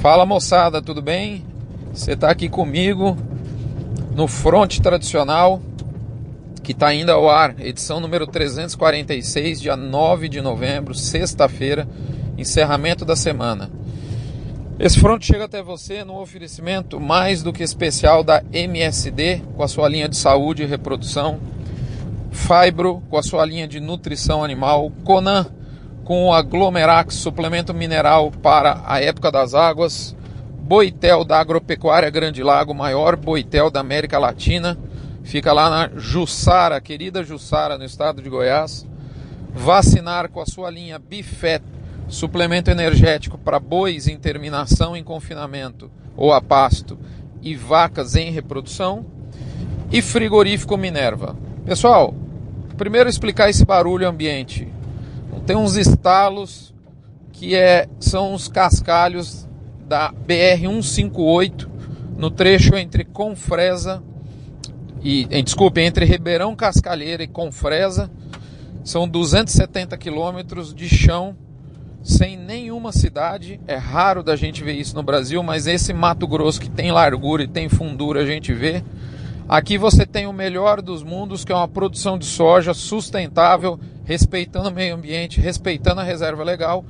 Fala moçada, tudo bem? Você está aqui comigo no Fronte Tradicional, que está ainda ao ar, edição número 346, dia 9 de novembro, sexta-feira, encerramento da semana. Esse front chega até você no oferecimento mais do que especial da MSD, com a sua linha de saúde e reprodução, Fibro, com a sua linha de nutrição animal, Conan, com o Aglomerax, suplemento mineral para a época das águas, Boitel da Agropecuária Grande Lago, maior boitel da América Latina, fica lá na Jussara, querida Jussara, no estado de Goiás. Vacinar com a sua linha Bifet, suplemento energético para bois em terminação em confinamento ou a pasto e vacas em reprodução. E frigorífico Minerva. Pessoal, primeiro explicar esse barulho ambiente. Tem uns estalos que é, são os cascalhos da BR 158 no trecho entre Confresa e, desculpe, entre Ribeirão Cascalheira e Confresa. São 270 quilômetros de chão sem nenhuma cidade. É raro da gente ver isso no Brasil, mas esse Mato Grosso que tem largura e tem fundura a gente vê. Aqui você tem o melhor dos mundos, que é uma produção de soja sustentável, respeitando o meio ambiente, respeitando a reserva legal,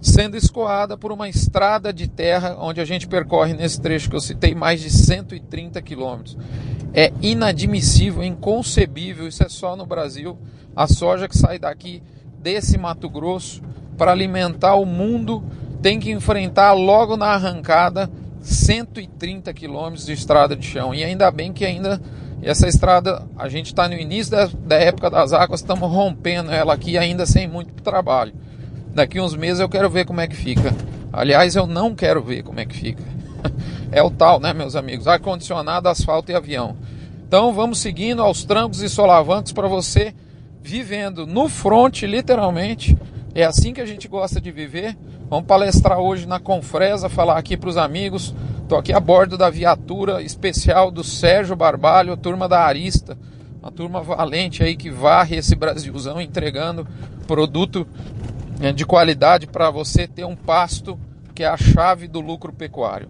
sendo escoada por uma estrada de terra, onde a gente percorre nesse trecho que eu citei mais de 130 quilômetros. É inadmissível, inconcebível, isso é só no Brasil, a soja que sai daqui desse Mato Grosso para alimentar o mundo tem que enfrentar logo na arrancada 130 quilômetros de estrada de chão. E ainda bem que ainda essa estrada, a gente está no início da, da, época das águas, estamos rompendo ela aqui ainda sem muito trabalho. Daqui uns meses eu quero ver como é que fica. Aliás, eu não quero ver como é que fica. É o tal, né, meus amigos? Ar-condicionado, asfalto e avião. Então vamos seguindo aos trancos e solavancos para você vivendo no front, literalmente, é assim que a gente gosta de viver. Vamos palestrar hoje na Confresa, falar aqui para os amigos. Estou aqui a bordo da viatura especial do Sérgio Barbalho, turma da Arista, uma turma valente aí que varre esse Brasilzão entregando produto eh, de qualidade para você ter um pasto que é a chave do lucro pecuário.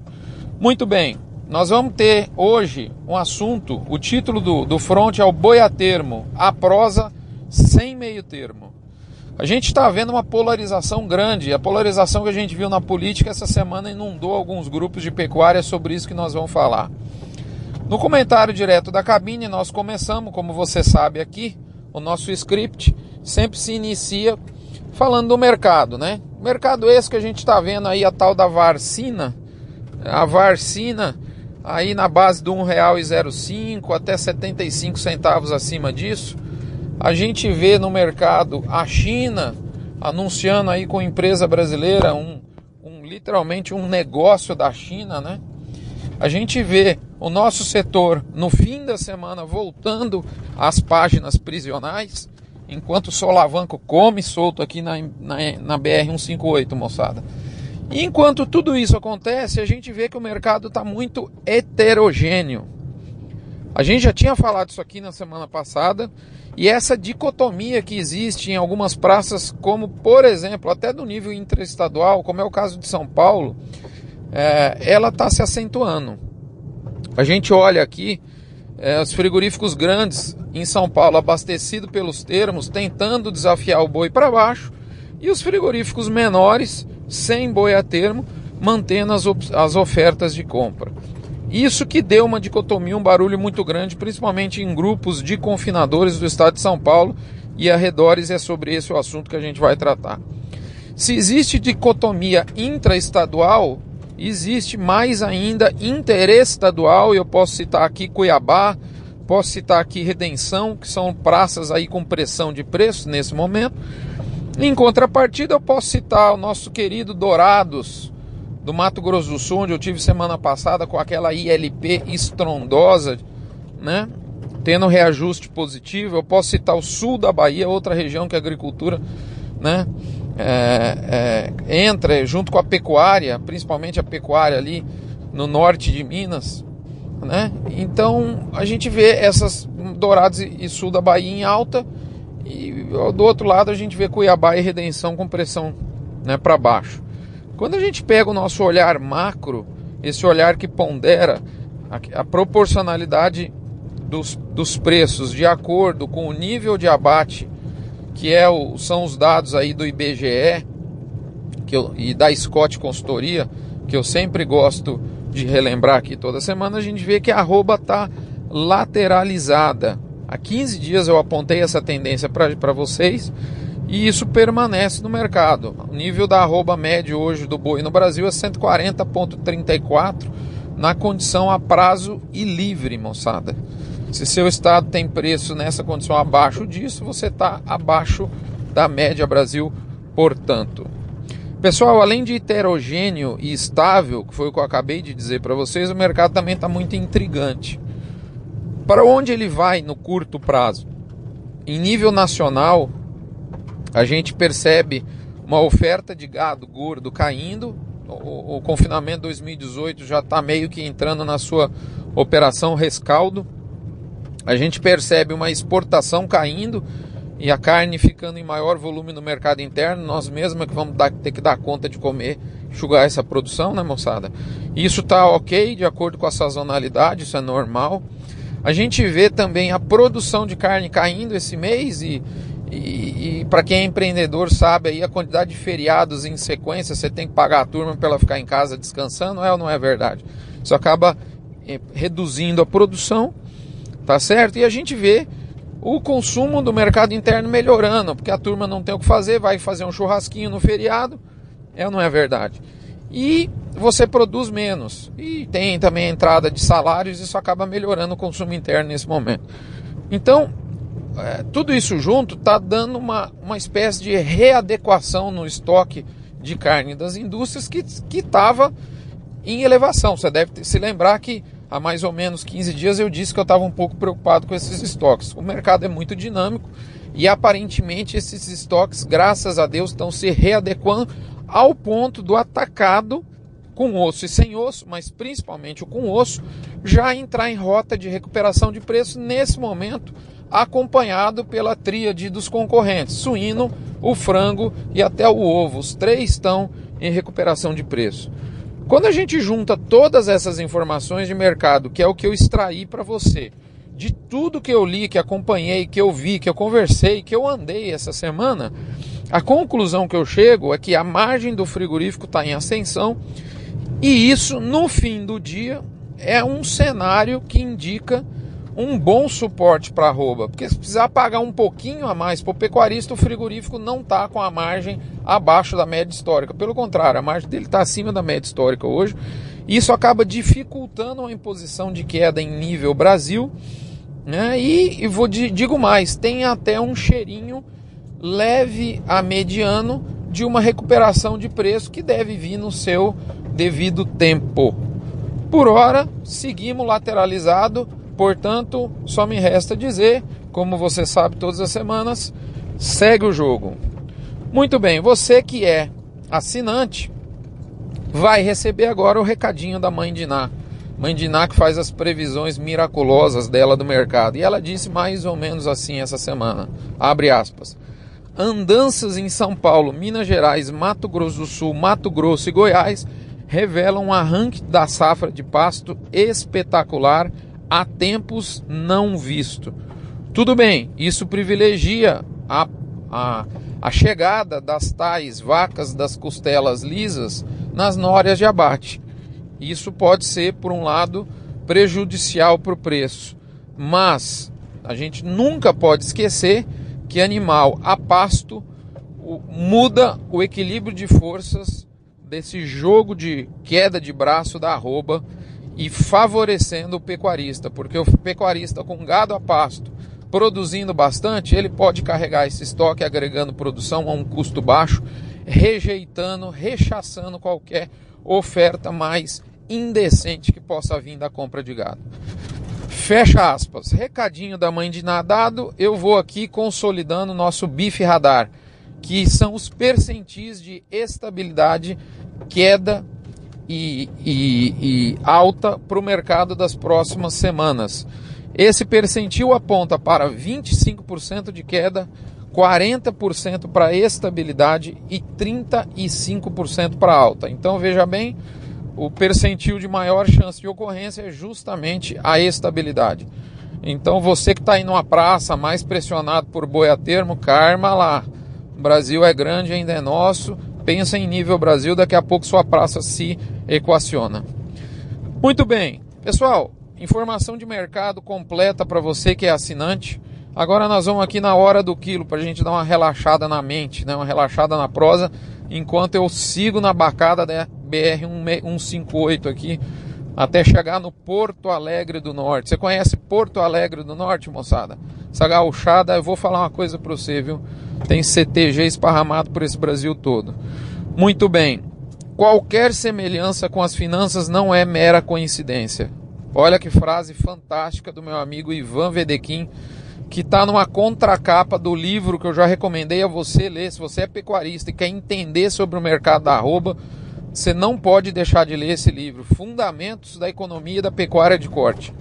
Muito bem, nós vamos ter hoje um assunto, o título do, do front é o boi a termo, a prosa sem meio termo. A gente está vendo uma polarização grande. A polarização que a gente viu na política essa semana inundou alguns grupos de pecuária sobre isso que nós vamos falar. No comentário direto da cabine, nós começamos, como você sabe aqui, o nosso script sempre se inicia falando do mercado, né? Mercado esse que a gente está vendo aí, a tal da Varcina, a Varcina aí na base do R$ 1,05 até 75 centavos acima disso. A gente vê no mercado a China anunciando aí com empresa brasileira um, um literalmente um negócio da China, né? A gente vê o nosso setor no fim da semana voltando às páginas prisionais, enquanto o Solavanco come solto aqui na, na, na BR-158, moçada. E enquanto tudo isso acontece, a gente vê que o mercado está muito heterogêneo. A gente já tinha falado isso aqui na semana passada e essa dicotomia que existe em algumas praças, como por exemplo, até do nível interestadual, como é o caso de São Paulo, é, ela está se acentuando. A gente olha aqui é, os frigoríficos grandes em São Paulo, abastecidos pelos termos, tentando desafiar o boi para baixo, e os frigoríficos menores, sem boi a termo, mantendo as, as ofertas de compra. Isso que deu uma dicotomia, um barulho muito grande, principalmente em grupos de confinadores do estado de São Paulo e arredores, é sobre esse o assunto que a gente vai tratar. Se existe dicotomia intraestadual, existe mais ainda interestadual, eu posso citar aqui Cuiabá, posso citar aqui Redenção, que são praças aí com pressão de preço nesse momento. Em contrapartida, eu posso citar o nosso querido Dourados, do Mato Grosso do Sul, onde eu tive semana passada com aquela ILP estrondosa, né? Tendo reajuste positivo. Eu posso citar o sul da Bahia, outra região que a agricultura, né? É, é, entra junto com a pecuária, principalmente a pecuária ali no norte de Minas, né? Então a gente vê essas Dourados e sul da Bahia em alta e do outro lado a gente vê Cuiabá e Redenção com pressão né, para baixo. Quando a gente pega o nosso olhar macro, esse olhar que pondera a, a proporcionalidade dos, dos preços de acordo com o nível de abate, que é o, são os dados aí do IBGE que eu, e da Scott Consultoria, que eu sempre gosto de relembrar aqui toda semana, a gente vê que a arroba está lateralizada. Há 15 dias eu apontei essa tendência para vocês e isso permanece no mercado. O nível da arroba médio hoje do boi no Brasil é 140,34 na condição a prazo e livre, moçada. Se seu estado tem preço nessa condição abaixo disso, você está abaixo da média Brasil, portanto. Pessoal, além de heterogêneo e estável, que foi o que eu acabei de dizer para vocês, o mercado também está muito intrigante. Para onde ele vai no curto prazo? Em nível nacional, a gente percebe uma oferta de gado gordo caindo. O, o confinamento 2018 já está meio que entrando na sua operação rescaldo. A gente percebe uma exportação caindo e a carne ficando em maior volume no mercado interno. Nós mesmos é que vamos dar, ter que dar conta de comer, enxugar essa produção, né, moçada? Isso está ok, de acordo com a sazonalidade, isso é normal. A gente vê também a produção de carne caindo esse mês e, e, e para quem é empreendedor sabe aí a quantidade de feriados em sequência, você tem que pagar a turma para ela ficar em casa descansando, é ou não é verdade? Isso acaba eh, reduzindo a produção, tá certo? E a gente vê o consumo do mercado interno melhorando, porque a turma não tem o que fazer, vai fazer um churrasquinho no feriado, é ou não é verdade? E você produz menos. E tem também a entrada de salários, isso acaba melhorando o consumo interno nesse momento. Então, é, tudo isso junto está dando uma, uma espécie de readequação no estoque de carne das indústrias que estava em elevação. Você deve se lembrar que há mais ou menos 15 dias eu disse que eu estava um pouco preocupado com esses estoques. O mercado é muito dinâmico e aparentemente esses estoques, graças a Deus, estão se readequando ao ponto do atacado com osso e sem osso, mas principalmente o com osso, já entrar em rota de recuperação de preço nesse momento acompanhado pela tríade dos concorrentes: suíno, o frango e até o ovo. Os três estão em recuperação de preço. Quando a gente junta todas essas informações de mercado, que é o que eu extraí para você, de tudo que eu li, que acompanhei, que eu vi, que eu conversei, que eu andei essa semana, a conclusão que eu chego é que a margem do frigorífico está em ascensão e isso, no fim do dia, é um cenário que indica um bom suporte para arroba, porque se precisar pagar um pouquinho a mais para o pecuarista, o frigorífico não está com a margem abaixo da média histórica. Pelo contrário, a margem dele está acima da média histórica hoje. Isso acaba dificultando a imposição de queda em nível Brasil. Né? E, e vou digo mais, tem até um cheirinho leve a mediano de uma recuperação de preço que deve vir no seu devido tempo. Por hora, seguimos lateralizado Portanto, só me resta dizer, como você sabe todas as semanas, segue o jogo. Muito bem, você que é assinante vai receber agora o recadinho da mãe de Ná. Mãe de Ná que faz as previsões miraculosas dela do mercado. E ela disse mais ou menos assim essa semana. Abre aspas. Andanças em São Paulo, Minas Gerais, Mato Grosso do Sul, Mato Grosso e Goiás revelam um arranque da safra de pasto espetacular há tempos não visto. Tudo bem, isso privilegia a, a, a chegada das tais vacas das costelas lisas nas nórias de abate. Isso pode ser, por um lado, prejudicial para o preço, mas a gente nunca pode esquecer que animal a pasto muda o equilíbrio de forças desse jogo de queda de braço da arroba e favorecendo o pecuarista, porque o pecuarista com gado a pasto produzindo bastante, ele pode carregar esse estoque agregando produção a um custo baixo, rejeitando, rechaçando qualquer oferta mais indecente que possa vir da compra de gado. Fecha aspas. Recadinho da mãe de nadado, eu vou aqui consolidando nosso bife radar, que são os percentis de estabilidade, queda e, e, e alta para o mercado das próximas semanas. Esse percentil aponta para 25% de queda, 40% para estabilidade e 35% para alta. Então veja bem, o percentil de maior chance de ocorrência é justamente a estabilidade. Então você que está aí numa praça mais pressionado por boi a termo, karma lá. O Brasil é grande, ainda é nosso. Pensa em nível Brasil, daqui a pouco sua praça se equaciona. Muito bem, pessoal. Informação de mercado completa para você que é assinante. Agora nós vamos aqui na hora do quilo para a gente dar uma relaxada na mente, né? uma relaxada na prosa, enquanto eu sigo na bacada da BR 158 aqui até chegar no Porto Alegre do Norte. Você conhece Porto Alegre do Norte, moçada? Essa gauchada, eu vou falar uma coisa para você, viu? Tem CTG esparramado por esse Brasil todo. Muito bem. Qualquer semelhança com as finanças não é mera coincidência. Olha que frase fantástica do meu amigo Ivan Vedequim que está numa contracapa do livro que eu já recomendei a você ler. Se você é pecuarista e quer entender sobre o mercado da arroba, você não pode deixar de ler esse livro, Fundamentos da Economia da Pecuária de Corte.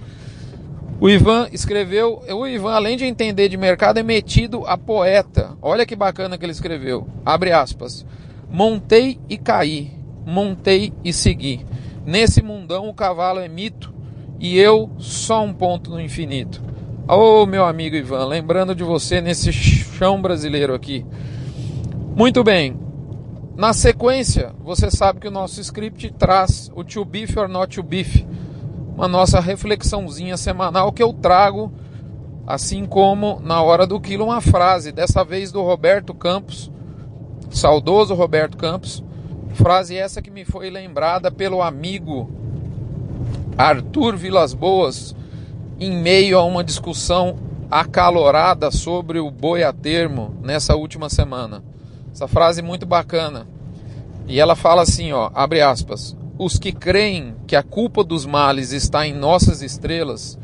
O Ivan escreveu, o Ivan, além de entender de mercado, é metido a poeta. Olha que bacana que ele escreveu. Abre aspas. Montei e caí, montei e segui. Nesse mundão o cavalo é mito e eu só um ponto no infinito. Ô oh, meu amigo Ivan, lembrando de você nesse chão brasileiro aqui. Muito bem. Na sequência, você sabe que o nosso script traz o to beef or not to beef, uma nossa reflexãozinha semanal que eu trago, assim como na hora do quilo, uma frase, dessa vez do Roberto Campos, saudoso Roberto Campos, frase essa que me foi lembrada pelo amigo Arthur Vilas Boas, em meio a uma discussão acalorada sobre o boi a termo nessa última semana. Essa frase muito bacana. E ela fala assim, ó, abre aspas: "Os que creem que a culpa dos males está em nossas estrelas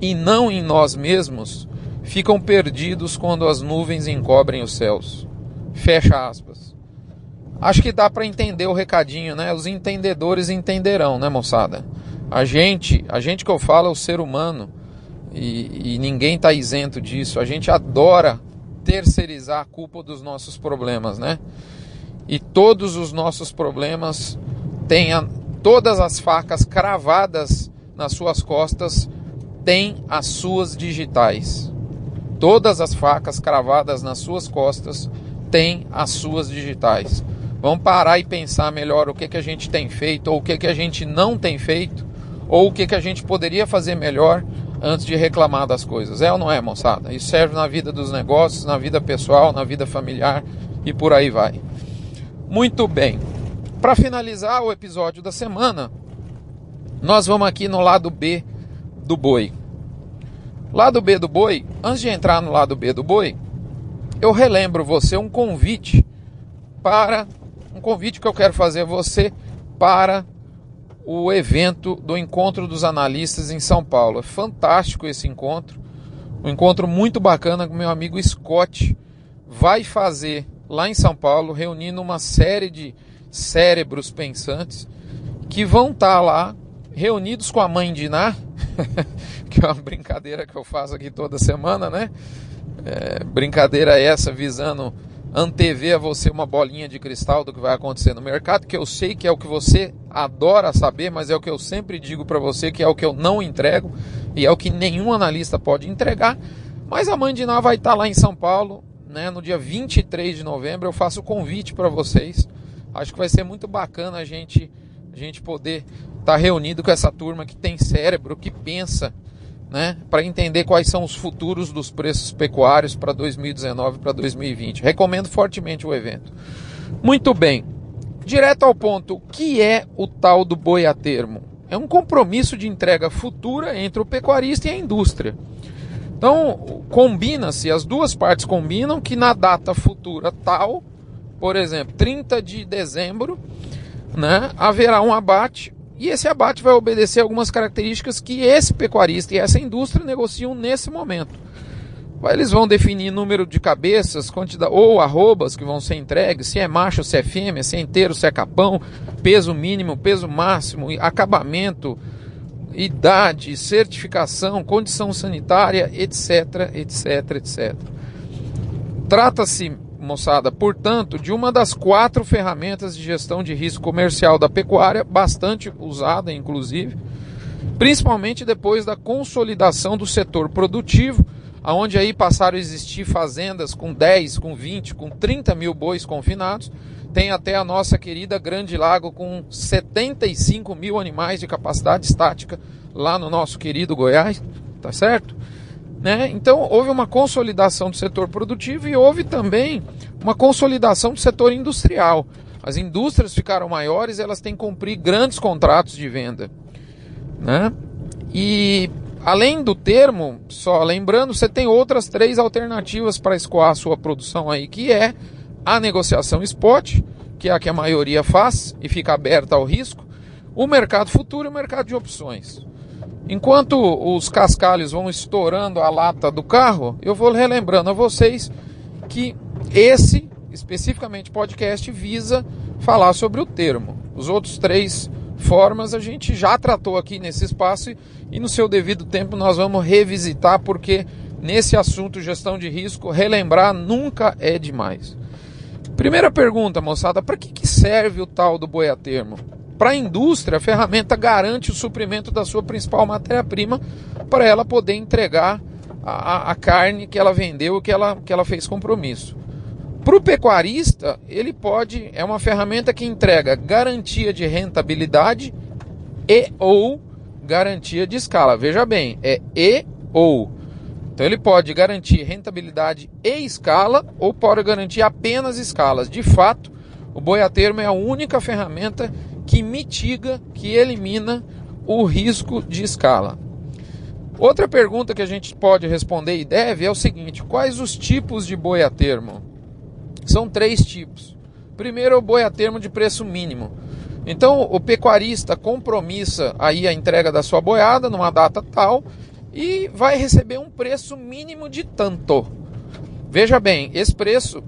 e não em nós mesmos, ficam perdidos quando as nuvens encobrem os céus." Fecha aspas. Acho que dá para entender o recadinho, né? Os entendedores entenderão, né, moçada? A gente, a gente que eu falo é o ser humano e, e ninguém está isento disso. A gente adora terceirizar a culpa dos nossos problemas, né? E todos os nossos problemas têm a, todas as facas cravadas nas suas costas têm as suas digitais. Todas as facas cravadas nas suas costas têm as suas digitais. Vamos parar e pensar melhor o que, que a gente tem feito, ou o que, que a gente não tem feito, ou o que, que a gente poderia fazer melhor antes de reclamar das coisas. É ou não é, moçada? Isso serve na vida dos negócios, na vida pessoal, na vida familiar e por aí vai. Muito bem. Para finalizar o episódio da semana, nós vamos aqui no lado B do boi. Lado B do boi, antes de entrar no lado B do boi, eu relembro você um convite para um convite que eu quero fazer a você para o evento do Encontro dos Analistas em São Paulo. É fantástico esse encontro, um encontro muito bacana com meu amigo Scott. Vai fazer lá em São Paulo, reunindo uma série de cérebros pensantes que vão estar tá lá reunidos com a mãe de Iná, que é uma brincadeira que eu faço aqui toda semana, né? É, brincadeira essa visando antever a você uma bolinha de cristal do que vai acontecer no mercado, que eu sei que é o que você adora saber, mas é o que eu sempre digo para você que é o que eu não entrego e é o que nenhum analista pode entregar. Mas a Mandiná vai estar tá lá em São Paulo, né, no dia 23 de novembro. Eu faço o convite para vocês. Acho que vai ser muito bacana a gente a gente poder estar tá reunido com essa turma que tem cérebro, que pensa né, para entender quais são os futuros dos preços pecuários para 2019 para 2020. Recomendo fortemente o evento. Muito bem, direto ao ponto, o que é o tal do boi a termo? É um compromisso de entrega futura entre o pecuarista e a indústria. Então, combina-se, as duas partes combinam que na data futura tal, por exemplo, 30 de dezembro, né, haverá um abate e esse abate vai obedecer algumas características que esse pecuarista e essa indústria negociam nesse momento. Eles vão definir número de cabeças, quantidade, ou arrobas que vão ser entregues, se é macho, se é fêmea, se é inteiro, se é capão, peso mínimo, peso máximo, acabamento, idade, certificação, condição sanitária, etc, etc, etc. Trata-se, moçada, portanto, de uma das quatro ferramentas de gestão de risco comercial da pecuária, bastante usada, inclusive, principalmente depois da consolidação do setor produtivo, aonde aí passaram a existir fazendas com 10, com 20, com 30 mil bois confinados, tem até a nossa querida Grande Lago com 75 mil animais de capacidade estática lá no nosso querido Goiás, tá certo? Né? Então houve uma consolidação do setor produtivo e houve também uma consolidação do setor industrial. As indústrias ficaram maiores, elas têm que cumprir grandes contratos de venda. Né? E além do termo, só lembrando, você tem outras três alternativas para escoar a sua produção aí, que é a negociação spot, que é a que a maioria faz e fica aberta ao risco, o mercado futuro e o mercado de opções. Enquanto os cascalhos vão estourando a lata do carro, eu vou relembrando a vocês que esse, especificamente podcast, visa falar sobre o termo. Os outros três formas a gente já tratou aqui nesse espaço e no seu devido tempo nós vamos revisitar porque nesse assunto gestão de risco relembrar nunca é demais. Primeira pergunta, moçada, para que, que serve o tal do boi a termo? Para a indústria, a ferramenta garante o suprimento da sua principal matéria-prima para ela poder entregar a, a, carne que ela vendeu, que ela, que ela fez compromisso. Para o pecuarista, ele pode, é uma ferramenta que entrega garantia de rentabilidade e ou garantia de escala. Veja bem, é e ou. Então ele pode garantir rentabilidade e escala ou pode garantir apenas escalas. De fato, o boi a termo é a única ferramenta que mitiga, que elimina o risco de escala. Outra pergunta que a gente pode responder e deve é o seguinte: quais os tipos de boi a termo? São três tipos. Primeiro é o boi a termo de preço mínimo. Então o pecuarista compromissa aí a entrega da sua boiada numa data tal e vai receber um preço mínimo de tanto. Veja bem, esse preço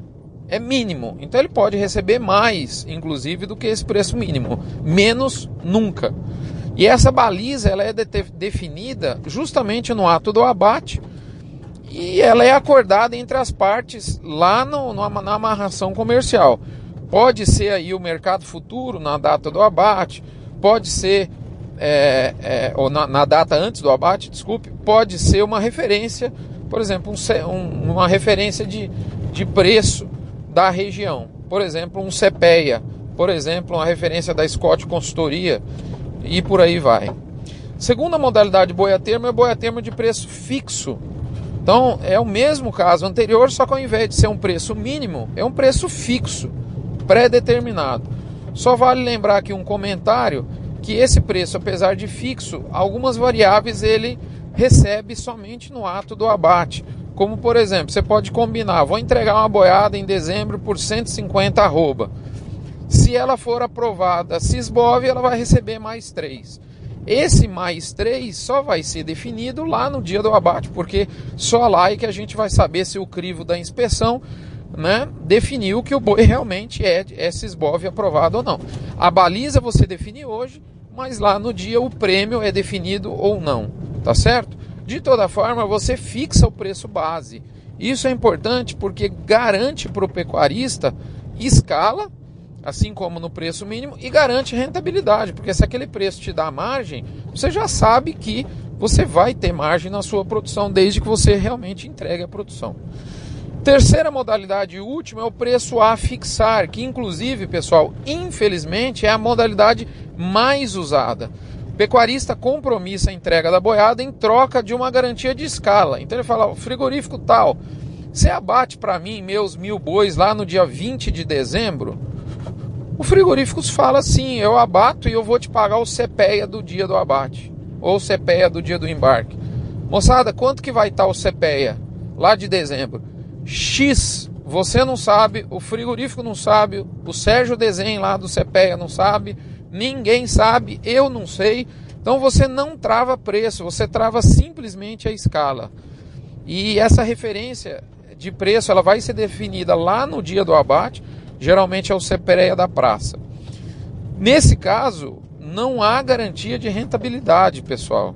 é mínimo. Então ele pode receber mais, inclusive, do que esse preço mínimo. Menos nunca. E essa baliza ela é de definida justamente no ato do abate e ela é acordada entre as partes lá no, no, na amarração comercial. Pode ser aí o mercado futuro na data do abate, pode ser é, é, ou na, na, data antes do abate, desculpe, pode ser uma referência, por exemplo, um, um, uma referência de, de preço da região. Por exemplo, um CPEA, por exemplo, uma referência da Scott Consultoria e por aí vai. Segunda modalidade de boia termo é boia termo de preço fixo. Então é o mesmo caso anterior, só que ao invés de ser um preço mínimo, é um preço fixo, pré-determinado. Só vale lembrar aqui um comentário que esse preço, apesar de fixo, algumas variáveis ele recebe somente no ato do abate. Como por exemplo, você pode combinar, vou entregar uma boiada em dezembro por 150 arroba. Se ela for aprovada Cisbov, ela vai receber mais 3. Esse mais 3 só vai ser definido lá no dia do abate, porque só lá é que a gente vai saber se o crivo da inspeção né, definiu que o boi realmente é, é Cisbov aprovado ou não. A baliza você define hoje, mas lá no dia o prêmio é definido ou não, tá certo? De toda forma, você fixa o preço base. Isso é importante porque garante para o pecuarista escala, assim como no preço mínimo, e garante rentabilidade, porque se aquele preço te dá margem, você já sabe que você vai ter margem na sua produção, desde que você realmente entregue a produção. Terceira modalidade e última é o preço a fixar, que inclusive, pessoal, infelizmente é a modalidade mais usada pecuarista compromissa a entrega da boiada em troca de uma garantia de escala. Então ele fala, o frigorífico tal, você abate para mim meus mil bois lá no dia 20 de dezembro? O frigorífico fala sim, eu abato e eu vou te pagar o CPEA do dia do abate, ou o CPEA do dia do embarque. Moçada, quanto que vai estar o CPEA lá de dezembro? X, você não sabe, o frigorífico não sabe, o Sérgio Desenho lá do CPEA não sabe, ninguém sabe, eu não sei. Então você não trava preço, você trava simplesmente a escala. E essa referência de preço ela vai ser definida lá no dia do abate, geralmente é o CPREA da praça. Nesse caso, não há garantia de rentabilidade, pessoal.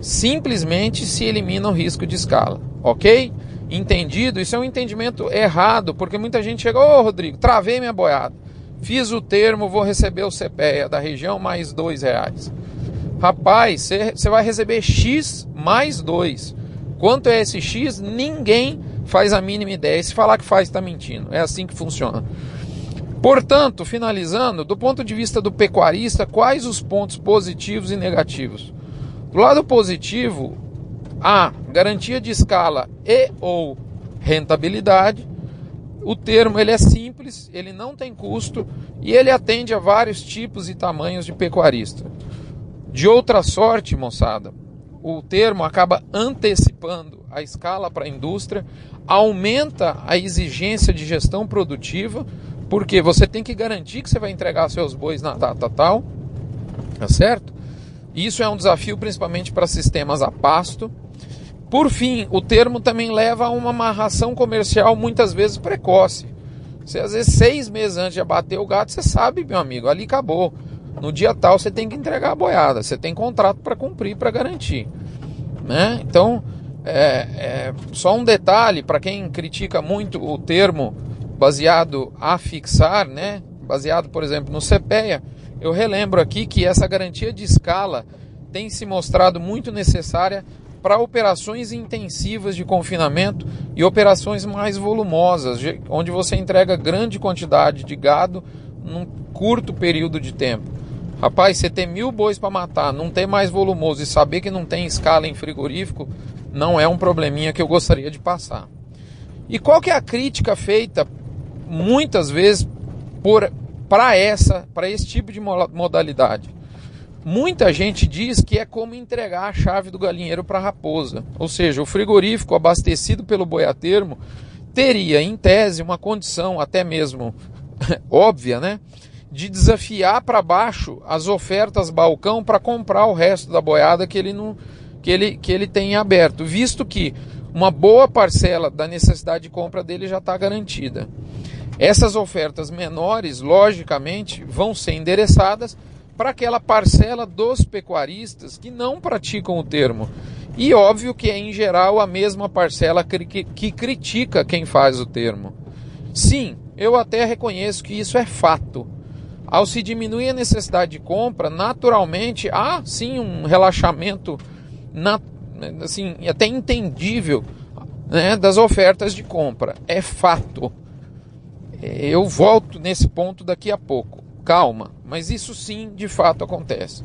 Simplesmente se elimina o risco de escala, ok? entendido, isso é um entendimento errado, porque muita gente chega, ô oh, Rodrigo, travei minha boiada, fiz o termo, vou receber o CPEA da região mais dois reais. Rapaz, você vai receber X mais dois. Quanto é esse X? Ninguém faz a mínima ideia. Se falar que faz, está mentindo. É assim que funciona. Portanto, finalizando, do ponto de vista do pecuarista, quais os pontos positivos e negativos? Do lado positivo, a garantia de escala e ou rentabilidade. O termo ele é simples, ele não tem custo e ele atende a vários tipos e tamanhos de pecuarista. De outra sorte, moçada, o termo acaba antecipando a escala para a indústria, aumenta a exigência de gestão produtiva, porque você tem que garantir que você vai entregar seus bois na data tal, tá certo? Isso é um desafio principalmente para sistemas a pasto. Por fim, o termo também leva a uma amarração comercial muitas vezes precoce. Você às vezes seis meses antes de abater o gato, você sabe, meu amigo, ali acabou. No dia tal você tem que entregar a boiada, você tem contrato para cumprir, para garantir. Né? Então, é, é só um detalhe para quem critica muito o termo baseado a fixar, né? baseado, por exemplo, no CPEA, eu relembro aqui que essa garantia de escala tem se mostrado muito necessária para operações intensivas de confinamento e operações mais volumosas, onde você entrega grande quantidade de gado num curto período de tempo. Rapaz, você ter mil bois para matar, não ter mais volumoso e saber que não tem escala em frigorífico, não é um probleminha que eu gostaria de passar. E qual que é a crítica feita muitas vezes por para essa, para esse tipo de modalidade? Muita gente diz que é como entregar a chave do galinheiro para a raposa. Ou seja, o frigorífico abastecido pelo boiatermo teria, em tese, uma condição até mesmo óbvia, né? De desafiar para baixo as ofertas balcão para comprar o resto da boiada que ele, não, que, ele, que ele tem aberto, visto que uma boa parcela da necessidade de compra dele já está garantida. Essas ofertas menores, logicamente, vão ser endereçadas para aquela parcela dos pecuaristas que não praticam o termo. E óbvio que é em geral a mesma parcela que, que, que critica quem faz o termo. Sim, eu até reconheço que isso é fato. Ao se diminuir a necessidade de compra, naturalmente há sim um relaxamento na, assim, até entendível né, das ofertas de compra. É fato. Eu volto nesse ponto daqui a pouco. Calma, mas isso sim de fato acontece.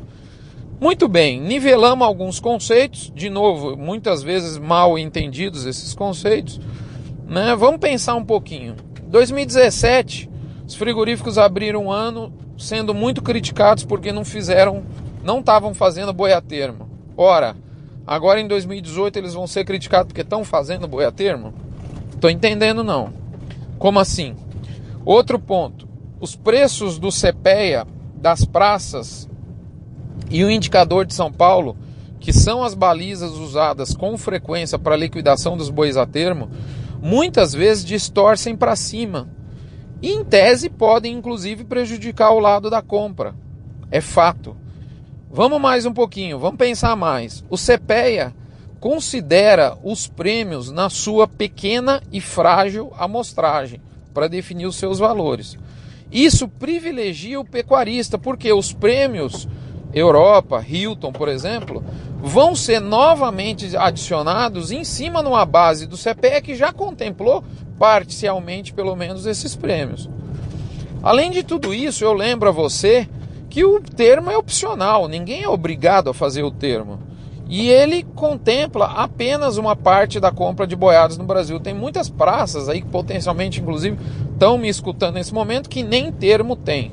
Muito bem, nivelamos alguns conceitos, de novo, muitas vezes mal entendidos esses conceitos. Né? Vamos pensar um pouquinho. 2017, os frigoríficos abriram um ano sendo muito criticados porque não fizeram, não estavam fazendo boia termo. Ora, agora em 2018 eles vão ser criticados porque estão fazendo boia termo? Estou entendendo não. Como assim? Outro ponto, os preços do CPEA das praças e o indicador de São Paulo, que são as balizas usadas com frequência para liquidação dos bois a termo, muitas vezes distorcem para cima. E em tese podem inclusive prejudicar o lado da compra. É fato. Vamos mais um pouquinho, vamos pensar mais. O CPEA considera os prêmios na sua pequena e frágil amostragem para definir os seus valores. Isso privilegia o pecuarista, porque os prêmios Europa, Hilton, por exemplo, vão ser novamente adicionados em cima numa base do CPE que já contemplou parcialmente, pelo menos, esses prêmios. Além de tudo isso, eu lembro a você que o termo é opcional, ninguém é obrigado a fazer o termo. E ele contempla apenas uma parte da compra de boiadas no Brasil. Tem muitas praças aí que potencialmente, inclusive, estão me escutando nesse momento que nem termo tem.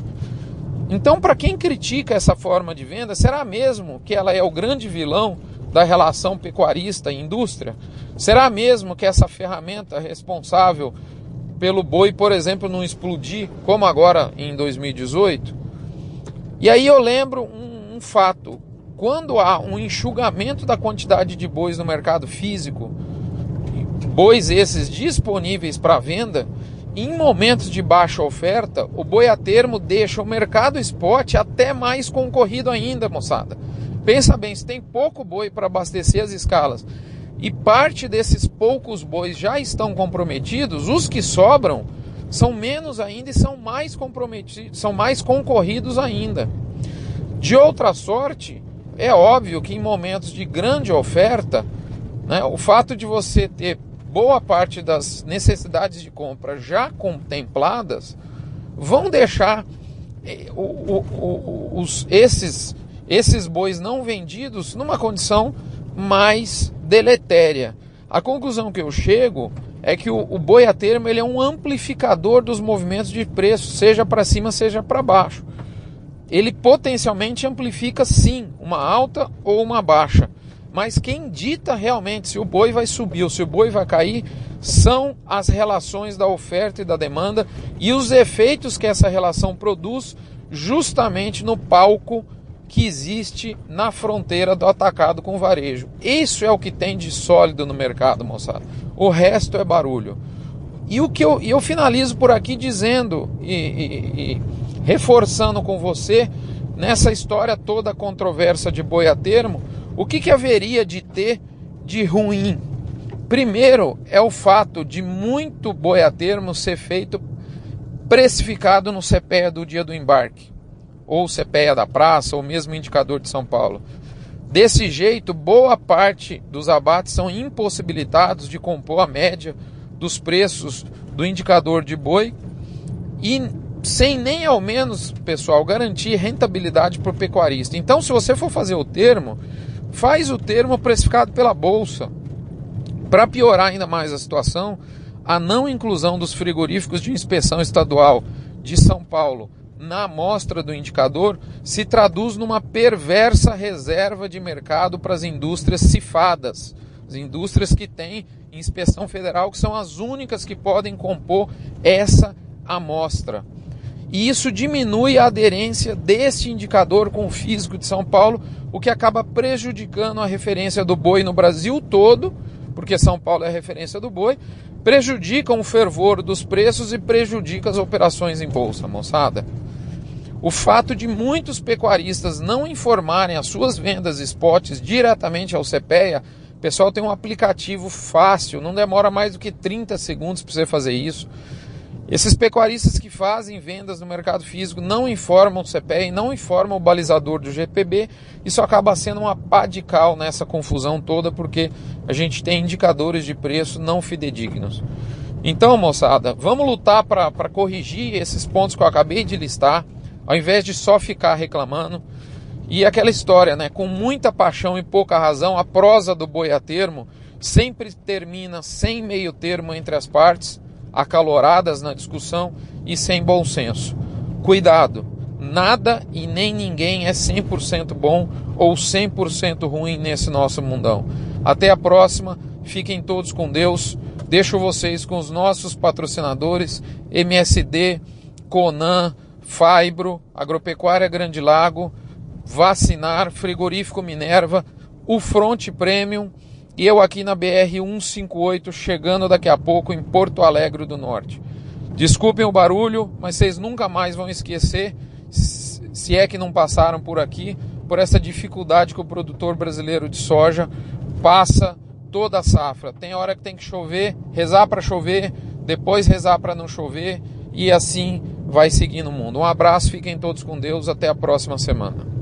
Então, para quem critica essa forma de venda, será mesmo que ela é o grande vilão da relação pecuarista e indústria? Será mesmo que essa ferramenta responsável pelo boi, por exemplo, não explodir como agora em 2018? E aí eu lembro um, um fato: quando há um enxugamento da quantidade de bois no mercado físico, bois esses disponíveis para venda, em momentos de baixa oferta, o boi a termo deixa o mercado spot até mais concorrido ainda, moçada. Pensa bem, se tem pouco boi para abastecer as escalas, e parte desses poucos bois já estão comprometidos, os que sobram são menos ainda e são mais comprometidos, são mais concorridos ainda. De outra sorte, é óbvio que em momentos de grande oferta, né, o fato de você ter boa parte das necessidades de compra já contempladas vão deixar eh, o, o, o, os, esses, esses bois não vendidos numa condição mais deletéria. A conclusão que eu chego é que o, o boi a termo ele é um amplificador dos movimentos de preço, seja para cima, seja para baixo. Ele potencialmente amplifica sim uma alta ou uma baixa. Mas quem dita realmente se o boi vai subir ou se o boi vai cair são as relações da oferta e da demanda e os efeitos que essa relação produz justamente no palco que existe na fronteira do atacado com o varejo. Isso é o que tem de sólido no mercado, moçada. O resto é barulho. E o que eu, eu finalizo por aqui dizendo e, e, e reforçando com você nessa história toda controversa de boi a termo, o que, que haveria de ter de ruim? Primeiro é o fato de muito boi a termo ser feito precificado no CPEA do dia do embarque ou CPEA da praça, ou mesmo indicador de São Paulo. Desse jeito, boa parte dos abates são impossibilitados de compor a média dos preços do indicador de boi e sem nem ao menos, pessoal, garantir rentabilidade para o pecuarista. Então, se você for fazer o termo, faz o termo precificado pela bolsa. Para piorar ainda mais a situação, a não inclusão dos frigoríficos de inspeção estadual de São Paulo na amostra do indicador se traduz numa perversa reserva de mercado para as indústrias cifadas, as indústrias que têm inspeção federal, que são as únicas que podem compor essa amostra. E isso diminui a aderência deste indicador com o físico de São Paulo, o que acaba prejudicando a referência do boi no Brasil todo, porque São Paulo é a referência do boi, prejudicam o fervor dos preços e prejudica as operações em bolsa, moçada. O fato de muitos pecuaristas não informarem as suas vendas spots diretamente ao CPEA, pessoal tem um aplicativo fácil, não demora mais do que 30 segundos para você fazer isso. Esses pecuaristas que fazem vendas no mercado físico não informam o CPEA e não informam o balizador do GPB. Isso acaba sendo uma pá de cal nessa confusão toda, porque a gente tem indicadores de preço não fidedignos. Então, moçada, vamos lutar para corrigir esses pontos que eu acabei de listar ao invés de só ficar reclamando. E aquela história, né? Com muita paixão e pouca razão, a prosa do boi a termo sempre termina sem meio termo entre as partes, acaloradas na discussão e sem bom senso. Cuidado, nada e nem ninguém é 100% bom ou 100% ruim nesse nosso mundão. Até a próxima, fiquem todos com Deus. Deixo vocês com os nossos patrocinadores, MSD, Conan, Fibro, Agropecuária Grande Lago, Vacinar, Frigorífico Minerva, o Front Premium e eu aqui na BR 158 chegando daqui a pouco em Porto Alegre do Norte. Desculpem o barulho, mas vocês nunca mais vão esquecer, se é que não passaram por aqui, por essa dificuldade que o produtor brasileiro de soja passa toda a safra. Tem hora que tem que chover, rezar para chover, depois rezar para não chover e assim vai seguindo o mundo. Um abraço, fiquem todos com Deus, até a próxima semana.